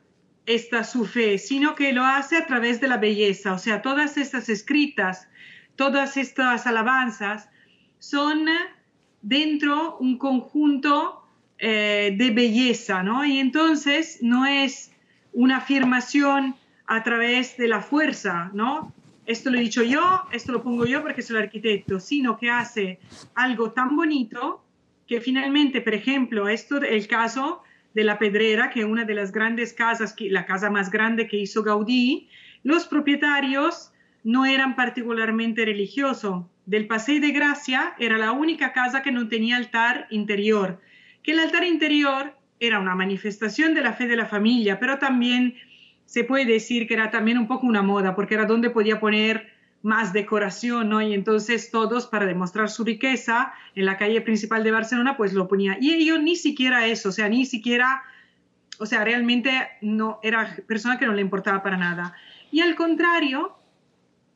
B: esta su fe, sino que lo hace a través de la belleza. O sea, todas estas escritas, todas estas alabanzas son dentro un conjunto eh, de belleza, ¿no? Y entonces no es una afirmación a través de la fuerza, ¿no? Esto lo he dicho yo, esto lo pongo yo porque soy el arquitecto, sino que hace algo tan bonito que finalmente, por ejemplo, esto es el caso de la Pedrera, que es una de las grandes casas, la casa más grande que hizo Gaudí, los propietarios no eran particularmente religiosos. Del Paseo de Gracia era la única casa que no tenía altar interior que el altar interior era una manifestación de la fe de la familia, pero también se puede decir que era también un poco una moda, porque era donde podía poner más decoración, ¿no? Y entonces todos, para demostrar su riqueza, en la calle principal de Barcelona, pues lo ponía. Y ellos ni siquiera eso, o sea, ni siquiera, o sea, realmente no, era persona que no le importaba para nada. Y al contrario,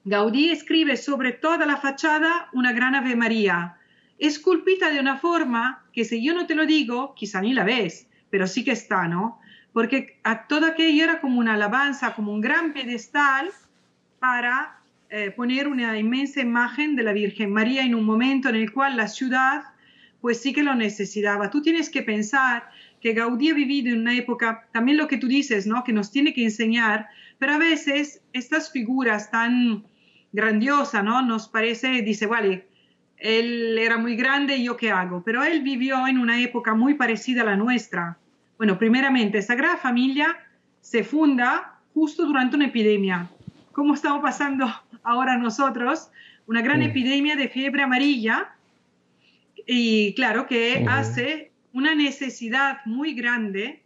B: Gaudí escribe sobre toda la fachada una gran Ave María, esculpida de una forma que si yo no te lo digo, quizá ni la ves, pero sí que está, ¿no? Porque a todo aquello era como una alabanza, como un gran pedestal para eh, poner una inmensa imagen de la Virgen María en un momento en el cual la ciudad pues sí que lo necesitaba. Tú tienes que pensar que Gaudí ha vivido en una época, también lo que tú dices, ¿no? Que nos tiene que enseñar, pero a veces estas figuras tan grandiosas, ¿no? Nos parece, dice, vale, él era muy grande, ¿y ¿yo qué hago? Pero él vivió en una época muy parecida a la nuestra. Bueno, primeramente, Sagrada Familia se funda justo durante una epidemia. ¿Cómo estamos pasando ahora nosotros? Una gran mm. epidemia de fiebre amarilla y claro que hace una necesidad muy grande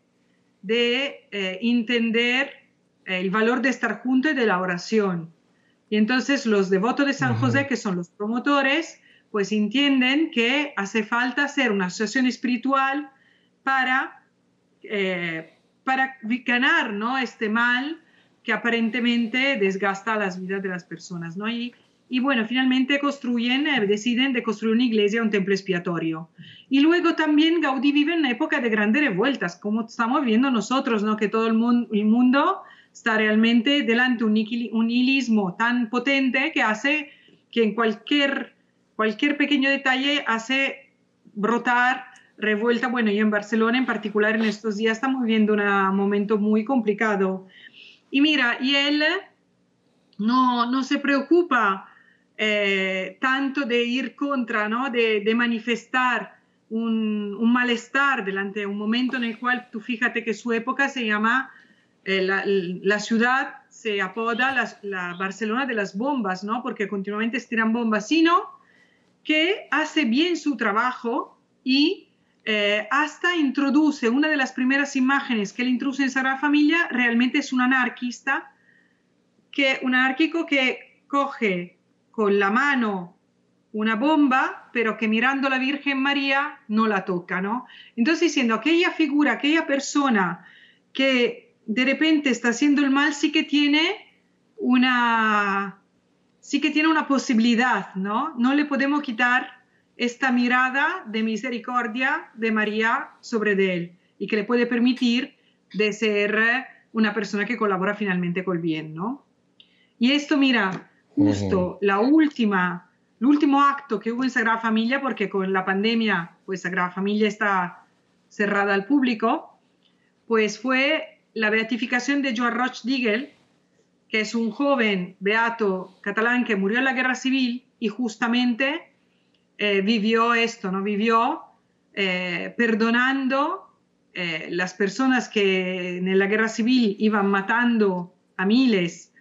B: de eh, entender el valor de estar juntos y de la oración. Y entonces los devotos de San José, que son los promotores, pues entienden que hace falta hacer una asociación espiritual para, eh, para ganar ¿no? este mal que aparentemente desgasta las vidas de las personas, ¿no? Y, y bueno, finalmente construyen, eh, deciden de construir una iglesia, un templo expiatorio. Y luego también Gaudí vive en una época de grandes revueltas, como estamos viendo nosotros, ¿no? Que todo el mundo, el mundo está realmente delante de un nihilismo tan potente que hace que en cualquier, cualquier pequeño detalle hace brotar revuelta. Bueno, y en Barcelona en particular en estos días estamos viviendo un momento muy complicado. Y mira, y él no, no se preocupa eh, tanto de ir contra, ¿no? de, manifestar un, malestar delante de un momento en el cual tú fíjate que su época se llama, eh, la, ciudad se apoda la, Barcelona de las bombas, ¿no? porque continuamente tiran bombas, sino que hace bien su trabajo y eh, hasta introduce una de las primeras imágenes que él introduce en Sagrada Familia, realmente es un anarquista, que, un anárquico que coge con la mano una bomba, pero que mirando a la Virgen María no la toca, ¿no? Entonces diciendo, aquella figura, aquella persona que de repente está haciendo el mal, sí que tiene una, sí que tiene una posibilidad, ¿no? No le podemos quitar esta mirada de misericordia de María sobre de él y que le puede permitir de ser una persona que colabora finalmente con el bien, ¿no? Y esto, mira, justo la última, el último acto que hubo en Sagrada Familia, porque con la pandemia, pues Sagrada Familia está cerrada al público, pues fue la beatificación de Joan Roch Digel, que es un joven beato catalán que murió en la guerra civil y justamente eh, vivió esto, ¿no? Vivió eh, perdonando eh, las personas que en la guerra civil iban matando a miles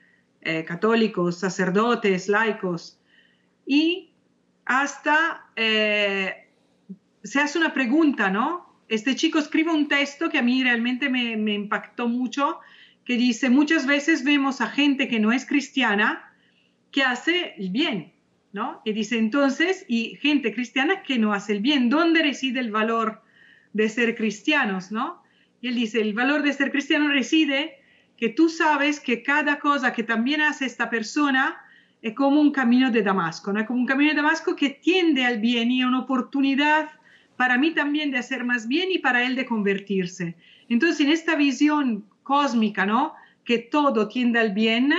B: católicos, sacerdotes, laicos, y hasta se hace una pregunta, ¿no? Este chico escribe un texto que a mí realmente me, me impactó mucho, que dice, muchas veces vemos a gente que no es cristiana que hace el bien, ¿no? Y dice entonces, y gente cristiana que no hace el bien, ¿dónde reside el valor de ser cristianos, ¿no? Y él dice, el valor de ser cristiano reside que tú sabes que cada cosa que también hace esta persona es como un camino de Damasco, ¿no? Como un camino de Damasco que tiende al bien y una oportunidad para mí también de hacer más bien y para él de convertirse. Entonces, en esta visión cósmica, ¿no? Que todo tiende al bien,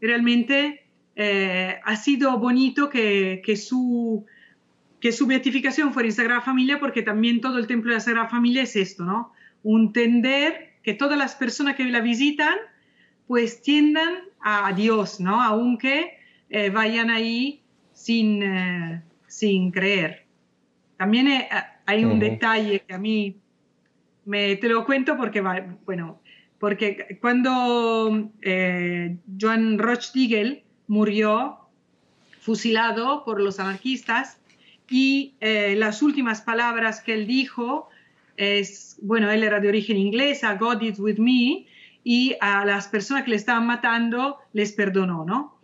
B: realmente eh, ha sido bonito que, que, su, que su beatificación fuera en Sagrada Familia, porque también todo el templo de la Sagrada Familia es esto, ¿no? Un tender que todas las personas que la visitan pues tiendan a Dios, ¿no? Aunque eh, vayan ahí sin, eh, sin creer. También eh, hay un uh -huh. detalle que a mí me, te lo cuento porque, bueno, porque cuando eh, Joan Rochdigel murió fusilado por los anarquistas y eh, las últimas palabras que él dijo es, bueno, él era de origen inglesa, God is with me, y a las personas que le estaban matando les perdonó, ¿no?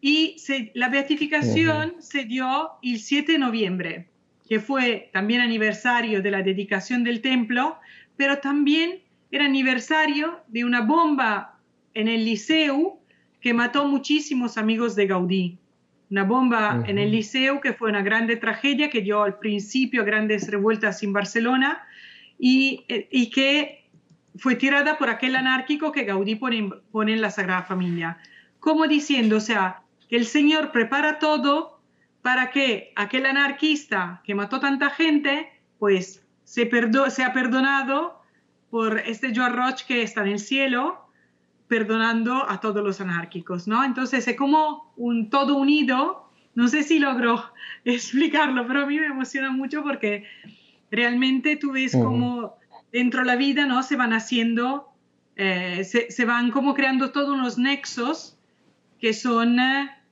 B: Y se, la beatificación uh -huh. se dio el 7 de noviembre, que fue también aniversario de la dedicación del templo, pero también era aniversario de una bomba en el liceo que mató muchísimos amigos de Gaudí. Una bomba uh -huh. en el liceo que fue una grande tragedia que dio al principio grandes revueltas en Barcelona y, y, que fue tirada por aquel anárquico que Gaudí pone, pone, en la Sagrada Familia. Como diciendo, o sea, que el Señor prepara todo para que aquel anarquista que mató tanta gente, pues se perdo sea perdonado por este Joan Roch que está en el cielo, perdonando a todos los anárquicos, ¿no? Entonces es como un todo unido. No sé si logro explicarlo, pero a mí me emociona mucho porque realmente tú ves como dentro de la vida ¿no? se van haciendo, eh, se, se, van como creando todos unos nexos que son,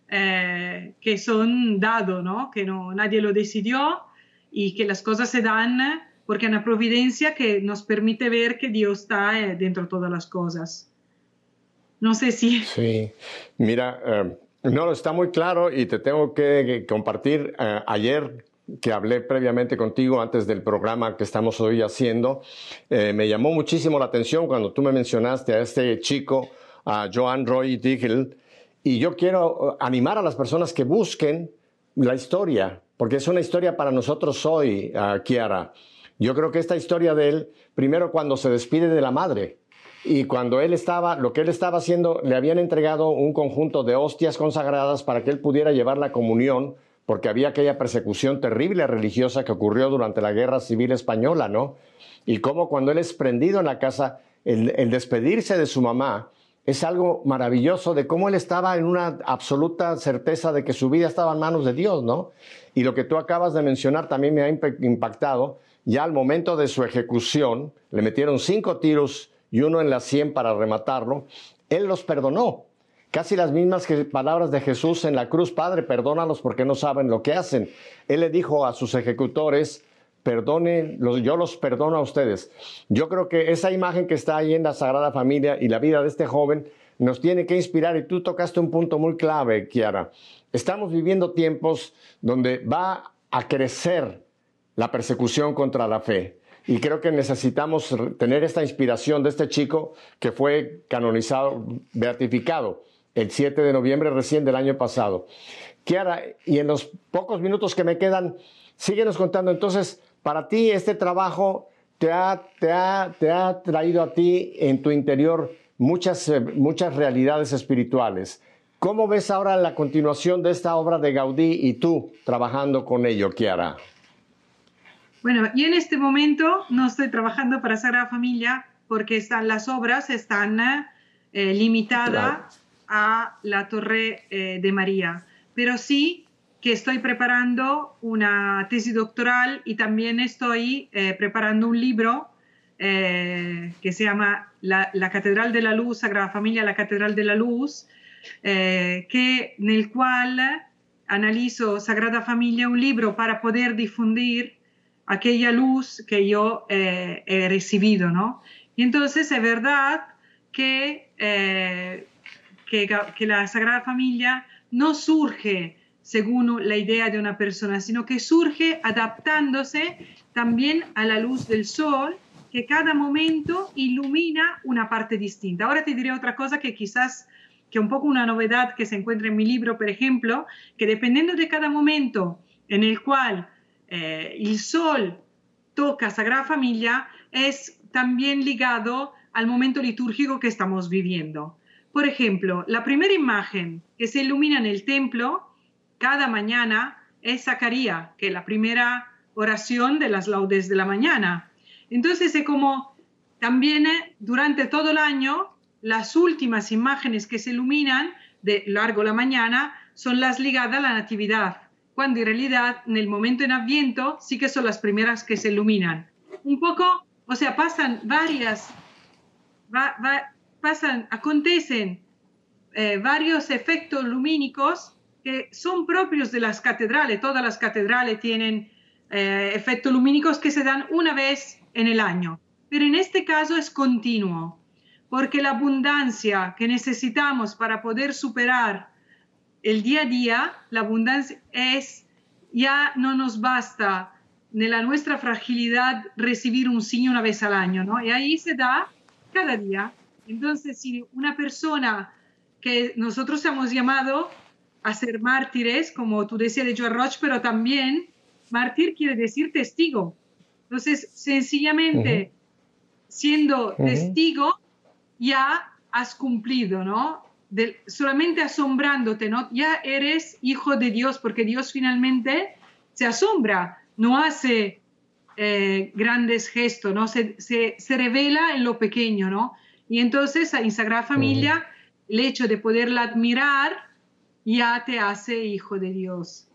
B: eh, que son dados, ¿no? que no, nadie lo decidió y que las cosas se dan porque hay una providencia que nos permite ver que Dios está eh, dentro de todas las cosas. No sé si...
A: Sí, mira, no, está muy claro y te tengo que compartir ayer que hablé previamente contigo antes del programa que estamos hoy haciendo, eh, me llamó muchísimo la atención cuando tú me mencionaste a este chico a Joan Roy Diggle, y yo quiero uh, animar a las personas que busquen la historia, porque es una historia para nosotros hoy, uh, Kiara. Yo creo que esta historia de él, primero cuando se despide de la madre, y cuando él estaba, lo que él estaba haciendo, le habían entregado un conjunto de hostias consagradas para que él pudiera llevar la comunión, porque había aquella persecución terrible religiosa que ocurrió durante la Guerra Civil Española, ¿no? Y cómo cuando él es prendido en la casa, el, despedirse de su mamá es algo maravilloso de cómo él estaba en una absoluta certeza de que su vida estaba en manos de Dios, ¿no? Y lo que tú acabas de mencionar también me ha impactado. Ya al momento de su ejecución, le metieron cinco tiros y uno en la sien para rematarlo, él los perdonó. Casi las mismas palabras de Jesús en la cruz, Padre, perdónalos porque no saben lo que hacen. Él le dijo a sus ejecutores, perdonen, yo los perdono a ustedes. Yo creo que esa imagen que está ahí en la Sagrada Familia y la vida de este joven nos tiene que inspirar y tú tocaste un punto muy clave, Kiara. Estamos viviendo tiempos donde va a crecer la persecución contra la fe. Y creo que necesitamos tener esta inspiración de este chico que fue canonizado, beatificado el 7 de noviembre recién del año pasado. Kiara, y en los pocos minutos que me quedan, síguenos contando entonces, para ti este trabajo te ha, te ha, te ha traído a ti en tu interior muchas, eh, muchas realidades espirituales. ¿Cómo ves ahora la continuación de esta obra de Gaudí y tú trabajando con ello, Kiara?
B: Bueno, y en este momento no estoy trabajando para Sagrada Familia porque están, las obras están eh, limitadas a la Torre eh, de María, pero sí que estoy preparando una tesis doctoral y también estoy eh, preparando un libro que se llama la, la, Catedral de la Luz, Sagrada Familia, la Catedral de la Luz, que, en el cual analizo Sagrada Familia, un libro para poder difundir aquella luz que yo eh, he recibido, ¿no? Y entonces es verdad que, eh, que, que, la Sagrada Familia no surge según la idea de una persona, sino que surge adaptándose también a la luz del sol, que cada momento ilumina una parte distinta. Ahora te diré otra cosa que quizás que un poco una novedad que se encuentra en mi libro, por ejemplo, que dependiendo de cada momento en el cual eh, el sol toca Sagrada Familia es también ligado al momento litúrgico que estamos viviendo. Por ejemplo, la primera imagen que se ilumina en el templo cada mañana es Zacarías, que es la primera oración de las laudes de la mañana. Entonces es como también eh, durante todo el año las últimas imágenes que se iluminan de largo la mañana son las ligadas a la natividad cuando en realidad en el momento en Adviento sí que son las primeras que se iluminan. Un poco, o sea, pasan varias, pasan, acontecen eh, varios efectos lumínicos que son propios de las catedrales. Todas las catedrales tienen eh, efectos lumínicos que se dan una vez en el año, pero en este caso es continuo, porque la abundancia que necesitamos para poder superar el día a día, la abundancia es, ya no nos basta de la nuestra fragilidad recibir un signo una vez al año, ¿no? Y ahí se da cada día. Entonces, si una persona que nosotros hemos llamado a ser mártires, como tú decías de George Roche, pero también mártir quiere decir testigo. Entonces, sencillamente, siendo testigo, ya has cumplido, ¿no? Solamente asombrándote, ¿no? Ya eres hijo de Dios, porque Dios finalmente se asombra, no hace eh, grandes gestos, ¿no? Se, se, revela en lo pequeño, ¿no? Y entonces en Sagrada Familia, el hecho de poderla admirar ya te hace hijo de Dios.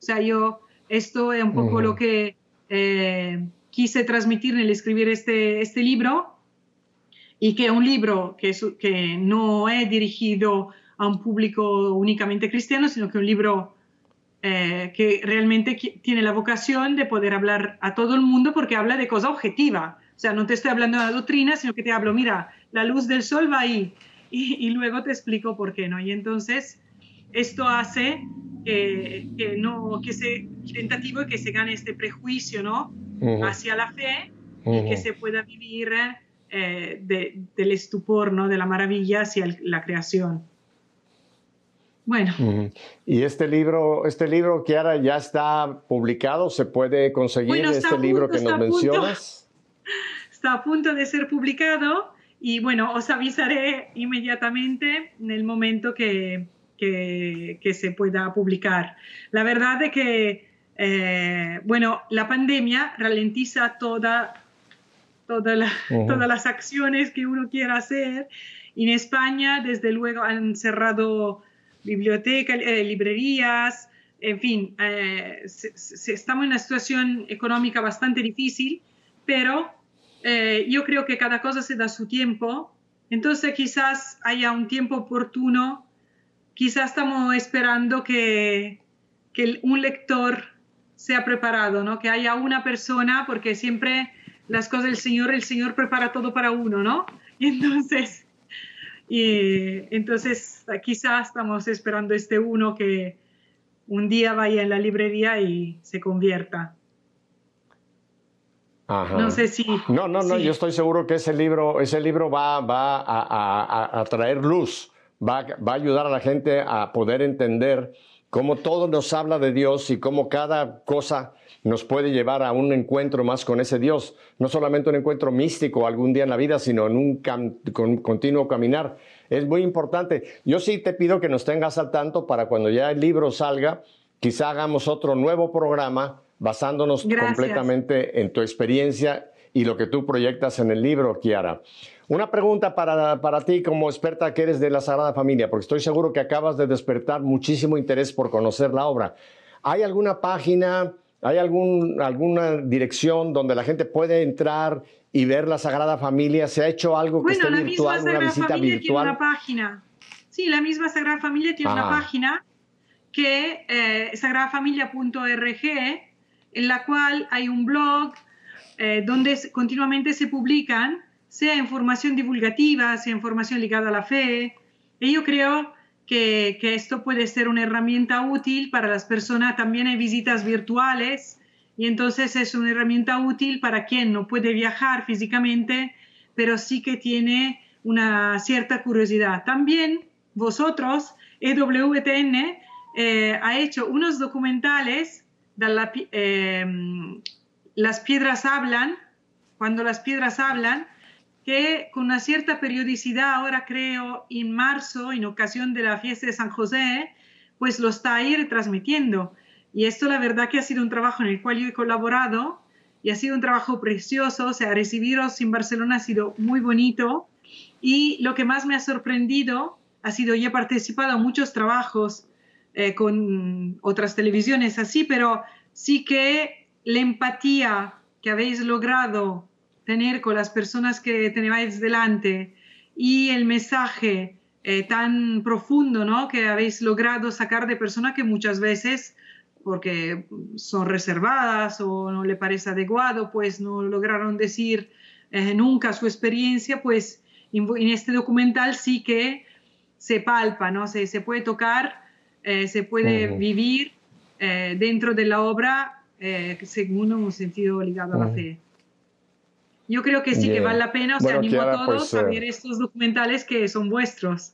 B: O sea, yo, esto es un poco lo que eh, quise transmitir en el escribir este, este libro, y que es un libro que, que no es dirigido a un público únicamente cristiano, sino que es un libro eh, que realmente tiene la vocación de poder hablar a todo el mundo porque habla de cosa objetiva. O sea, no te estoy hablando de la doctrina, sino que te hablo, mira, la luz del sol va ahí y, luego te explico por qué, ¿no? Y entonces esto hace que, que no, que se tentativo que se gane este prejuicio, ¿no? Hacia la fe y que se pueda vivir eh, del estupor, ¿no? de la maravilla hacia la creación. Bueno.
A: Y este libro, este libro, Kiara, ya está publicado, ¿se puede conseguir este libro que nos mencionas?
B: está a punto de ser publicado y bueno, os avisaré inmediatamente en el momento que, que, se pueda publicar. La verdad es que, eh, bueno, la pandemia ralentiza toda, toda todas las acciones que uno quiera hacer. En España, desde luego, han cerrado bibliotecas, eh, librerías, en fin, eh, estamos en una situación económica bastante difícil, pero eh, yo creo que cada cosa se da su tiempo, entonces quizás haya un tiempo oportuno, quizás estamos esperando que, que un lector sea preparado, ¿no? que haya una persona, porque siempre las cosas del Señor, el Señor prepara todo para uno, ¿no? Y entonces y entonces quizás estamos esperando este uno que un día vaya en la librería y se convierta.
A: No sé si... No, no, no, yo estoy seguro que ese libro, ese libro va, va a, traer luz, va, va a ayudar a la gente a poder entender cómo todo nos habla de Dios y cómo cada cosa nos puede llevar a un encuentro más con ese Dios, no solamente un encuentro místico algún día en la vida, sino en un continuo caminar. Es muy importante. Yo sí te pido que nos tengas al tanto para cuando ya el libro salga, quizá hagamos otro nuevo programa basándonos completamente en tu experiencia y lo que tú proyectas en el libro, Kiara. Una pregunta para, para, ti como experta que eres de la Sagrada Familia, porque estoy seguro que acabas de despertar muchísimo interés por conocer la obra. ¿Hay alguna página, ¿Hay algún, alguna dirección donde la gente puede entrar y ver la Sagrada Familia? ¿Se ha hecho algo que
B: bueno,
A: esté virtual,
B: una visita Familia virtual? Tiene una página. Sí, la misma Sagrada Familia tiene una página que eh, sagradafamilia.org, en la cual hay un blog eh, donde continuamente se publican, sea información divulgativa, sea información ligada a la fe. Y yo creo que, esto puede ser una herramienta útil para las personas. También hay visitas virtuales y entonces es una herramienta útil para quien no puede viajar físicamente, pero sí que tiene una cierta curiosidad. También vosotros, EWTN, eh, ha hecho unos documentales eh, Las piedras hablan, cuando las piedras hablan, que con una cierta periodicidad, ahora creo en marzo, en ocasión de la fiesta de San José, pues lo está ahí retransmitiendo. Y esto la verdad que ha sido un trabajo en el cual yo he colaborado y ha sido un trabajo precioso, o sea, recibiros en Barcelona ha sido muy bonito. Y lo que más me ha sorprendido ha sido, yo he participado en muchos trabajos eh, con otras televisiones así, pero sí que la empatía que habéis logrado tener con las personas que tenéis delante y el mensaje eh, tan profundo ¿no? que habéis logrado sacar de personas que muchas veces, porque son reservadas o no le parece adecuado, pues no lograron decir eh, nunca su experiencia, pues en, este documental sí que se palpa, ¿no? se, se puede tocar, eh, se puede vivir dentro de la obra según un sentido ligado a la fe. Yo creo que sí que vale la pena, o sea, animo a todos pues, a ver eh, estos documentales que son vuestros.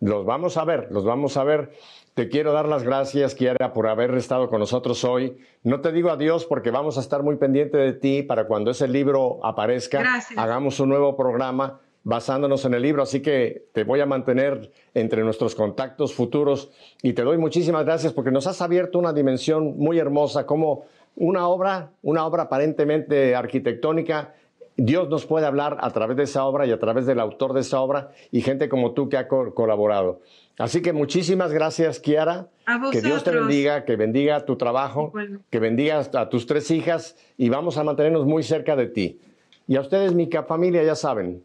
A: Los vamos a ver, los vamos a ver. Te quiero dar las gracias, Kiara, por haber estado con nosotros hoy. No te digo adiós porque vamos a estar muy pendiente de ti para cuando ese libro aparezca, hagamos un nuevo programa basándonos en el libro. Así que te voy a mantener entre nuestros contactos futuros y te doy muchísimas gracias porque nos has abierto una dimensión muy hermosa, como una obra, una obra aparentemente arquitectónica, Dios nos puede hablar a través de esa obra y a través del autor de esa obra y gente como tú que ha colaborado. Así que muchísimas gracias, Kiara. que Dios te bendiga, que bendiga tu trabajo, que bendiga a tus tres hijas y vamos a mantenernos muy cerca de ti. Y a ustedes, mi familia, ya saben,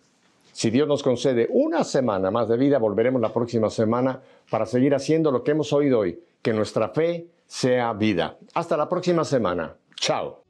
A: si Dios nos concede una semana más de vida, volveremos la próxima semana para seguir haciendo lo que hemos oído hoy, que nuestra fe sea vida. Hasta la próxima semana. Chao.